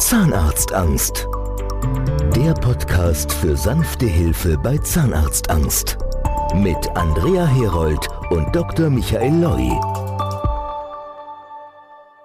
Zahnarztangst. Der Podcast für sanfte Hilfe bei Zahnarztangst. Mit Andrea Herold und Dr. Michael Loi.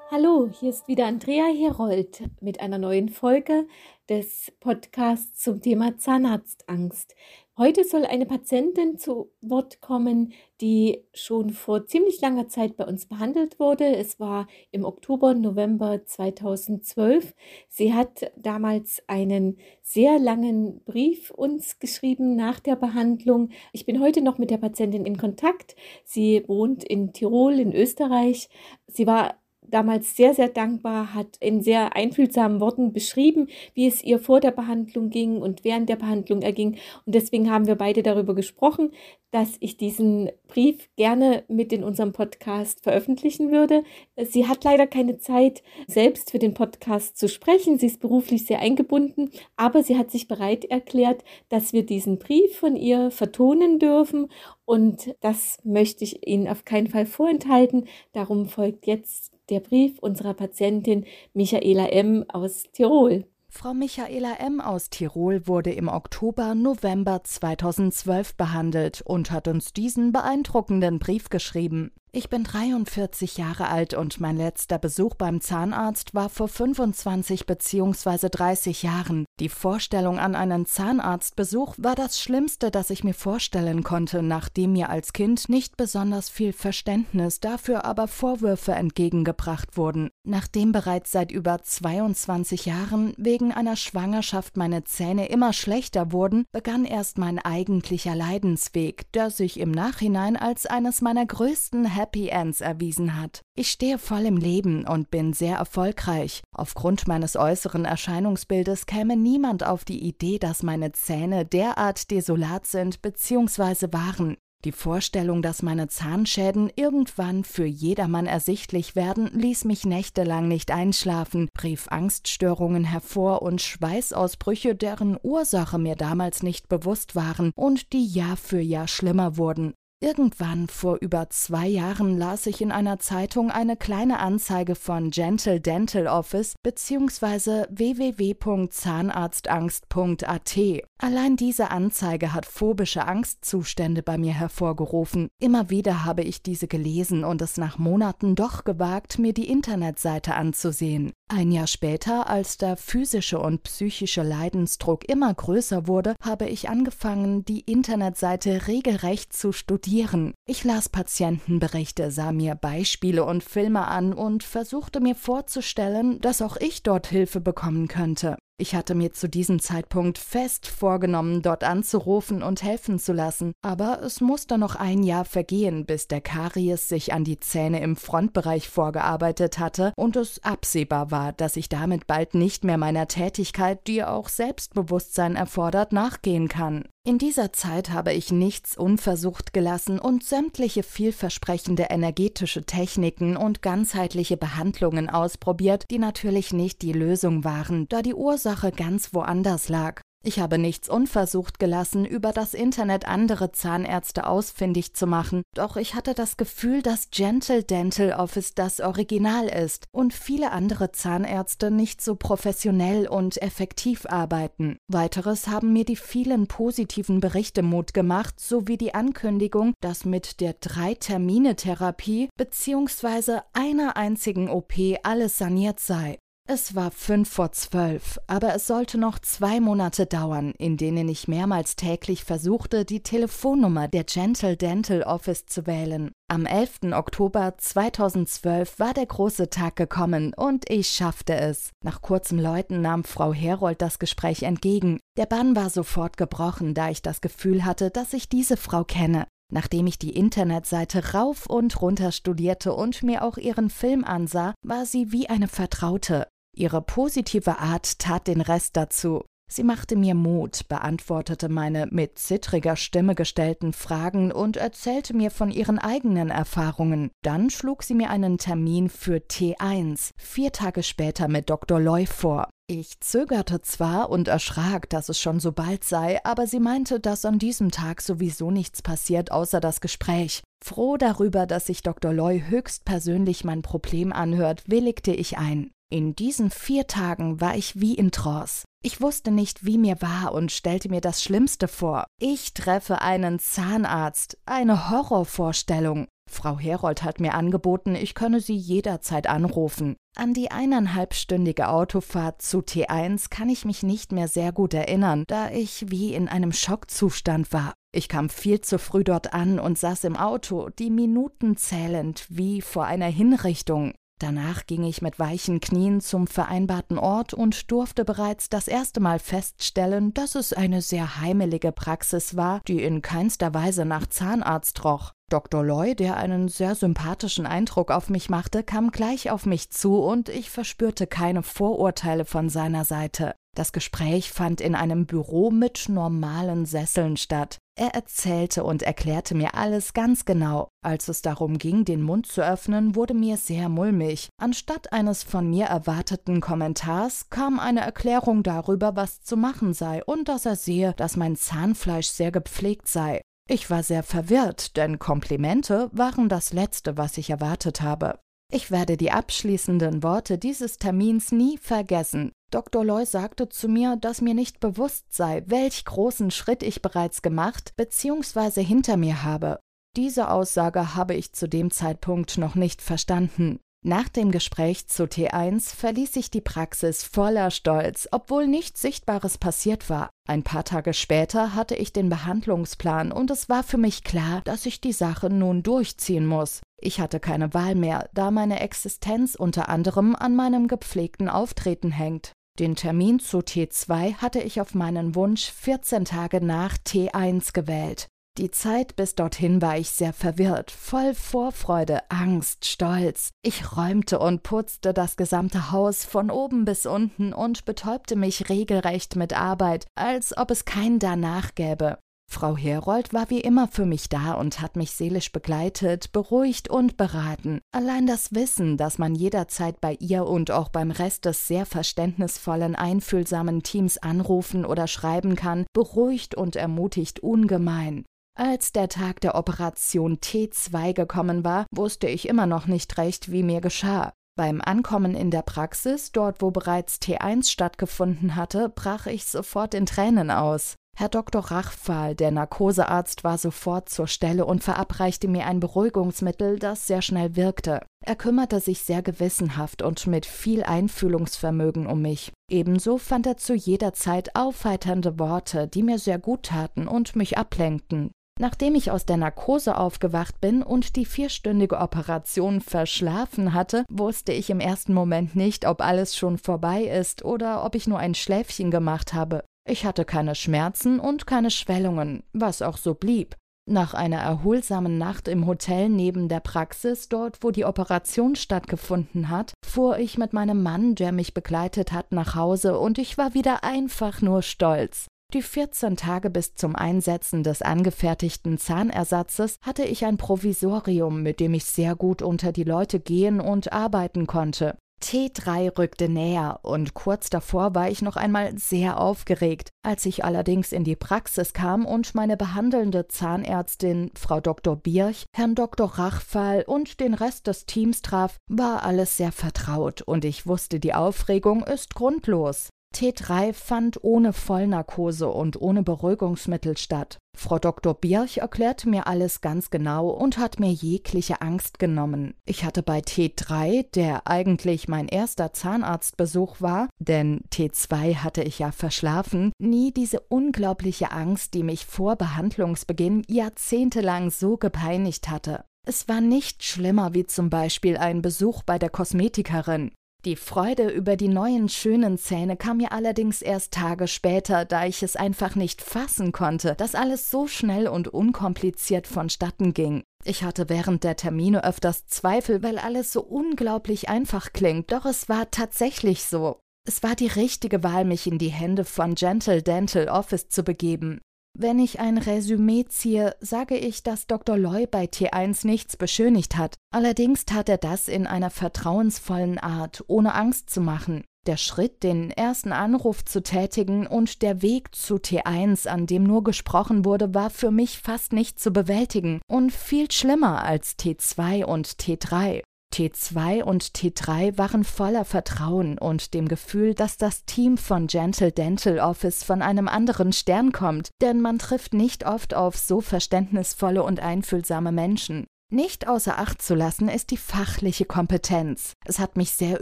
Hallo, hier ist wieder Andrea Herold mit einer neuen Folge des Podcasts zum Thema Zahnarztangst. Heute soll eine Patientin zu Wort kommen, die schon vor ziemlich langer Zeit bei uns behandelt wurde. Es war im Oktober, November 2012. Sie hat damals einen sehr langen Brief uns geschrieben nach der Behandlung. Ich bin heute noch mit der Patientin in Kontakt. Sie wohnt in Tirol in Österreich. Sie war damals sehr, sehr dankbar, hat in sehr einfühlsamen Worten beschrieben, wie es ihr vor der Behandlung ging und während der Behandlung erging. Und deswegen haben wir beide darüber gesprochen, dass ich diesen Brief gerne mit in unserem Podcast veröffentlichen würde. Sie hat leider keine Zeit, selbst für den Podcast zu sprechen. Sie ist beruflich sehr eingebunden, aber sie hat sich bereit erklärt, dass wir diesen Brief von ihr vertonen dürfen. Und das möchte ich Ihnen auf keinen Fall vorenthalten. Darum folgt jetzt der Brief unserer Patientin Michaela M. aus Tirol. Frau Michaela M. aus Tirol wurde im Oktober, November 2012 behandelt und hat uns diesen beeindruckenden Brief geschrieben. Ich bin 43 Jahre alt und mein letzter Besuch beim Zahnarzt war vor 25 bzw. 30 Jahren. Die Vorstellung an einen Zahnarztbesuch war das Schlimmste, das ich mir vorstellen konnte, nachdem mir als Kind nicht besonders viel Verständnis, dafür aber Vorwürfe entgegengebracht wurden. Nachdem bereits seit über 22 Jahren wegen einer Schwangerschaft meine Zähne immer schlechter wurden, begann erst mein eigentlicher Leidensweg, der sich im Nachhinein als eines meiner größten Happy Ends erwiesen hat. Ich stehe voll im Leben und bin sehr erfolgreich. Aufgrund meines äußeren Erscheinungsbildes käme niemand auf die Idee, dass meine Zähne derart desolat sind bzw. waren. Die Vorstellung, dass meine Zahnschäden irgendwann für jedermann ersichtlich werden, ließ mich nächtelang nicht einschlafen, rief Angststörungen hervor und Schweißausbrüche, deren Ursache mir damals nicht bewusst waren und die Jahr für Jahr schlimmer wurden. Irgendwann vor über zwei Jahren las ich in einer Zeitung eine kleine Anzeige von Gentle Dental Office bzw. www.zahnarztangst.at. Allein diese Anzeige hat phobische Angstzustände bei mir hervorgerufen. Immer wieder habe ich diese gelesen und es nach Monaten doch gewagt, mir die Internetseite anzusehen. Ein Jahr später, als der physische und psychische Leidensdruck immer größer wurde, habe ich angefangen, die Internetseite regelrecht zu studieren. Ich las Patientenberichte, sah mir Beispiele und Filme an und versuchte mir vorzustellen, dass auch ich dort Hilfe bekommen könnte. Ich hatte mir zu diesem Zeitpunkt fest vorgenommen, dort anzurufen und helfen zu lassen, aber es musste noch ein Jahr vergehen, bis der Karies sich an die Zähne im Frontbereich vorgearbeitet hatte und es absehbar war, dass ich damit bald nicht mehr meiner Tätigkeit, die auch Selbstbewusstsein erfordert, nachgehen kann. In dieser Zeit habe ich nichts unversucht gelassen und sämtliche vielversprechende energetische Techniken und ganzheitliche Behandlungen ausprobiert, die natürlich nicht die Lösung waren, da die Ursache ganz woanders lag. Ich habe nichts unversucht gelassen, über das Internet andere Zahnärzte ausfindig zu machen, doch ich hatte das Gefühl, dass Gentle Dental Office das Original ist und viele andere Zahnärzte nicht so professionell und effektiv arbeiten. Weiteres haben mir die vielen positiven Berichte Mut gemacht, sowie die Ankündigung, dass mit der Drei-Termine-Therapie bzw. einer einzigen OP alles saniert sei. Es war fünf vor zwölf, aber es sollte noch zwei Monate dauern, in denen ich mehrmals täglich versuchte, die Telefonnummer der Gentle Dental Office zu wählen. Am 11. Oktober 2012 war der große Tag gekommen und ich schaffte es. Nach kurzem Läuten nahm Frau Herold das Gespräch entgegen. Der Bann war sofort gebrochen, da ich das Gefühl hatte, dass ich diese Frau kenne. Nachdem ich die Internetseite rauf und runter studierte und mir auch ihren Film ansah, war sie wie eine Vertraute. Ihre positive Art tat den Rest dazu. Sie machte mir Mut, beantwortete meine mit zittriger Stimme gestellten Fragen und erzählte mir von ihren eigenen Erfahrungen. Dann schlug sie mir einen Termin für T1, vier Tage später mit Dr. Loy vor. Ich zögerte zwar und erschrak, dass es schon so bald sei, aber sie meinte, dass an diesem Tag sowieso nichts passiert außer das Gespräch. Froh darüber, dass sich Dr. Loy höchstpersönlich mein Problem anhört, willigte ich ein. In diesen vier Tagen war ich wie in Trance. Ich wusste nicht, wie mir war und stellte mir das Schlimmste vor. Ich treffe einen Zahnarzt. Eine Horrorvorstellung. Frau Herold hat mir angeboten, ich könne sie jederzeit anrufen. An die eineinhalbstündige Autofahrt zu T1 kann ich mich nicht mehr sehr gut erinnern, da ich wie in einem Schockzustand war. Ich kam viel zu früh dort an und saß im Auto, die Minuten zählend wie vor einer Hinrichtung. Danach ging ich mit weichen Knien zum vereinbarten Ort und durfte bereits das erste Mal feststellen, dass es eine sehr heimelige Praxis war, die in keinster Weise nach Zahnarzt roch. Dr. Loy, der einen sehr sympathischen Eindruck auf mich machte, kam gleich auf mich zu und ich verspürte keine Vorurteile von seiner Seite. Das Gespräch fand in einem Büro mit normalen Sesseln statt. Er erzählte und erklärte mir alles ganz genau. Als es darum ging, den Mund zu öffnen, wurde mir sehr mulmig. Anstatt eines von mir erwarteten Kommentars kam eine Erklärung darüber, was zu machen sei und dass er sehe, dass mein Zahnfleisch sehr gepflegt sei. Ich war sehr verwirrt, denn Komplimente waren das Letzte, was ich erwartet habe. Ich werde die abschließenden Worte dieses Termins nie vergessen. Dr. Loy sagte zu mir, dass mir nicht bewusst sei, welch großen Schritt ich bereits gemacht bzw. hinter mir habe. Diese Aussage habe ich zu dem Zeitpunkt noch nicht verstanden. Nach dem Gespräch zu T1 verließ ich die Praxis voller Stolz, obwohl nichts Sichtbares passiert war. Ein paar Tage später hatte ich den Behandlungsplan und es war für mich klar, dass ich die Sache nun durchziehen muss. Ich hatte keine Wahl mehr, da meine Existenz unter anderem an meinem gepflegten Auftreten hängt. Den Termin zu T2 hatte ich auf meinen Wunsch 14 Tage nach T1 gewählt. Die Zeit bis dorthin war ich sehr verwirrt, voll Vorfreude, Angst, Stolz. Ich räumte und putzte das gesamte Haus von oben bis unten und betäubte mich regelrecht mit Arbeit, als ob es kein danach gäbe. Frau Herold war wie immer für mich da und hat mich seelisch begleitet, beruhigt und beraten. Allein das Wissen, dass man jederzeit bei ihr und auch beim Rest des sehr verständnisvollen, einfühlsamen Teams anrufen oder schreiben kann, beruhigt und ermutigt ungemein. Als der Tag der Operation T2 gekommen war, wusste ich immer noch nicht recht, wie mir geschah. Beim Ankommen in der Praxis, dort wo bereits T1 stattgefunden hatte, brach ich sofort in Tränen aus. Herr Dr. Rachpfahl, der Narkosearzt, war sofort zur Stelle und verabreichte mir ein Beruhigungsmittel, das sehr schnell wirkte. Er kümmerte sich sehr gewissenhaft und mit viel Einfühlungsvermögen um mich. Ebenso fand er zu jeder Zeit aufheiternde Worte, die mir sehr gut taten und mich ablenkten. Nachdem ich aus der Narkose aufgewacht bin und die vierstündige Operation verschlafen hatte, wusste ich im ersten Moment nicht, ob alles schon vorbei ist oder ob ich nur ein Schläfchen gemacht habe. Ich hatte keine Schmerzen und keine Schwellungen, was auch so blieb. Nach einer erholsamen Nacht im Hotel neben der Praxis, dort wo die Operation stattgefunden hat, fuhr ich mit meinem Mann, der mich begleitet hat, nach Hause und ich war wieder einfach nur stolz. Die 14 Tage bis zum Einsetzen des angefertigten Zahnersatzes hatte ich ein Provisorium, mit dem ich sehr gut unter die Leute gehen und arbeiten konnte. T3 rückte näher und kurz davor war ich noch einmal sehr aufgeregt. Als ich allerdings in die Praxis kam und meine behandelnde Zahnärztin Frau Dr. Birch, Herrn Dr. Rachfall und den Rest des Teams traf, war alles sehr vertraut und ich wusste, die Aufregung ist grundlos. T3 fand ohne Vollnarkose und ohne Beruhigungsmittel statt. Frau Dr. Birch erklärte mir alles ganz genau und hat mir jegliche Angst genommen. Ich hatte bei T3, der eigentlich mein erster Zahnarztbesuch war, denn T2 hatte ich ja verschlafen, nie diese unglaubliche Angst, die mich vor Behandlungsbeginn jahrzehntelang so gepeinigt hatte. Es war nicht schlimmer wie zum Beispiel ein Besuch bei der Kosmetikerin. Die Freude über die neuen schönen Zähne kam mir allerdings erst Tage später, da ich es einfach nicht fassen konnte, dass alles so schnell und unkompliziert vonstatten ging. Ich hatte während der Termine öfters Zweifel, weil alles so unglaublich einfach klingt, doch es war tatsächlich so. Es war die richtige Wahl, mich in die Hände von Gentle Dental Office zu begeben. Wenn ich ein Resümee ziehe, sage ich, dass Dr. Loy bei T1 nichts beschönigt hat. Allerdings tat er das in einer vertrauensvollen Art, ohne Angst zu machen. Der Schritt, den ersten Anruf zu tätigen und der Weg zu T1, an dem nur gesprochen wurde, war für mich fast nicht zu bewältigen und viel schlimmer als T2 und T3. T2 und T3 waren voller Vertrauen und dem Gefühl, dass das Team von Gentle Dental Office von einem anderen Stern kommt, denn man trifft nicht oft auf so verständnisvolle und einfühlsame Menschen. Nicht außer Acht zu lassen ist die fachliche Kompetenz. Es hat mich sehr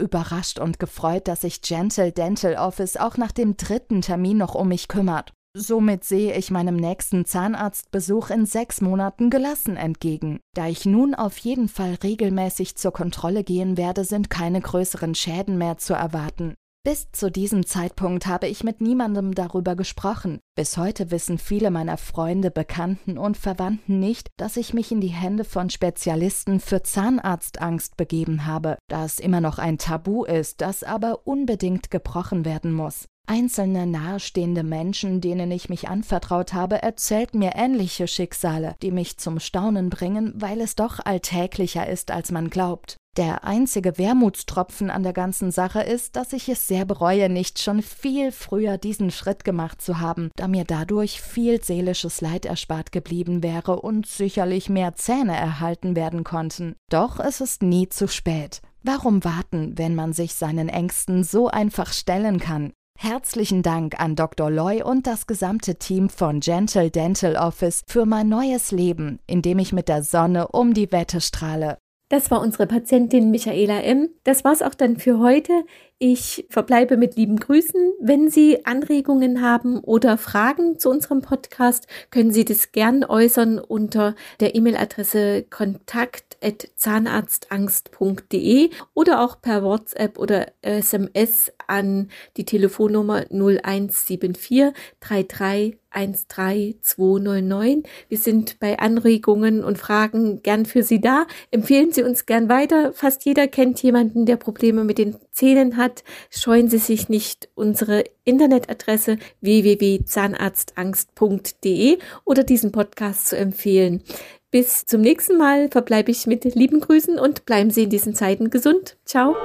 überrascht und gefreut, dass sich Gentle Dental Office auch nach dem dritten Termin noch um mich kümmert. Somit sehe ich meinem nächsten Zahnarztbesuch in sechs Monaten gelassen entgegen. Da ich nun auf jeden Fall regelmäßig zur Kontrolle gehen werde, sind keine größeren Schäden mehr zu erwarten. Bis zu diesem Zeitpunkt habe ich mit niemandem darüber gesprochen. Bis heute wissen viele meiner Freunde, Bekannten und Verwandten nicht, dass ich mich in die Hände von Spezialisten für Zahnarztangst begeben habe, da es immer noch ein Tabu ist, das aber unbedingt gebrochen werden muss. Einzelne nahestehende Menschen, denen ich mich anvertraut habe, erzählten mir ähnliche Schicksale, die mich zum Staunen bringen, weil es doch alltäglicher ist, als man glaubt. Der einzige Wermutstropfen an der ganzen Sache ist, dass ich es sehr bereue, nicht schon viel früher diesen Schritt gemacht zu haben, da mir dadurch viel seelisches Leid erspart geblieben wäre und sicherlich mehr Zähne erhalten werden konnten. Doch es ist nie zu spät. Warum warten, wenn man sich seinen Ängsten so einfach stellen kann? Herzlichen Dank an Dr. Loy und das gesamte Team von Gentle Dental Office für mein neues Leben, in dem ich mit der Sonne um die Wette strahle. Das war unsere Patientin Michaela M. Das war's auch dann für heute. Ich verbleibe mit lieben Grüßen. Wenn Sie Anregungen haben oder Fragen zu unserem Podcast, können Sie das gern äußern unter der E-Mail-Adresse kontakt.zahnarztangst.de oder auch per WhatsApp oder SMS an die Telefonnummer 0174 33 13299. Wir sind bei Anregungen und Fragen gern für Sie da. Empfehlen Sie uns gern weiter. Fast jeder kennt jemanden, der Probleme mit den Zähnen hat hat, scheuen Sie sich nicht, unsere Internetadresse www.zahnarztangst.de oder diesen Podcast zu empfehlen. Bis zum nächsten Mal verbleibe ich mit lieben Grüßen und bleiben Sie in diesen Zeiten gesund. Ciao.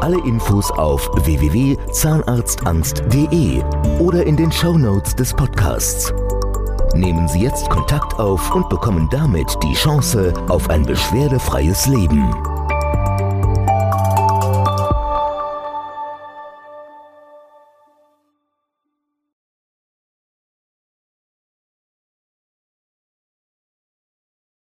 Alle Infos auf www.zahnarztangst.de oder in den Show Notes des Podcasts. Nehmen Sie jetzt Kontakt auf und bekommen damit die Chance auf ein beschwerdefreies Leben.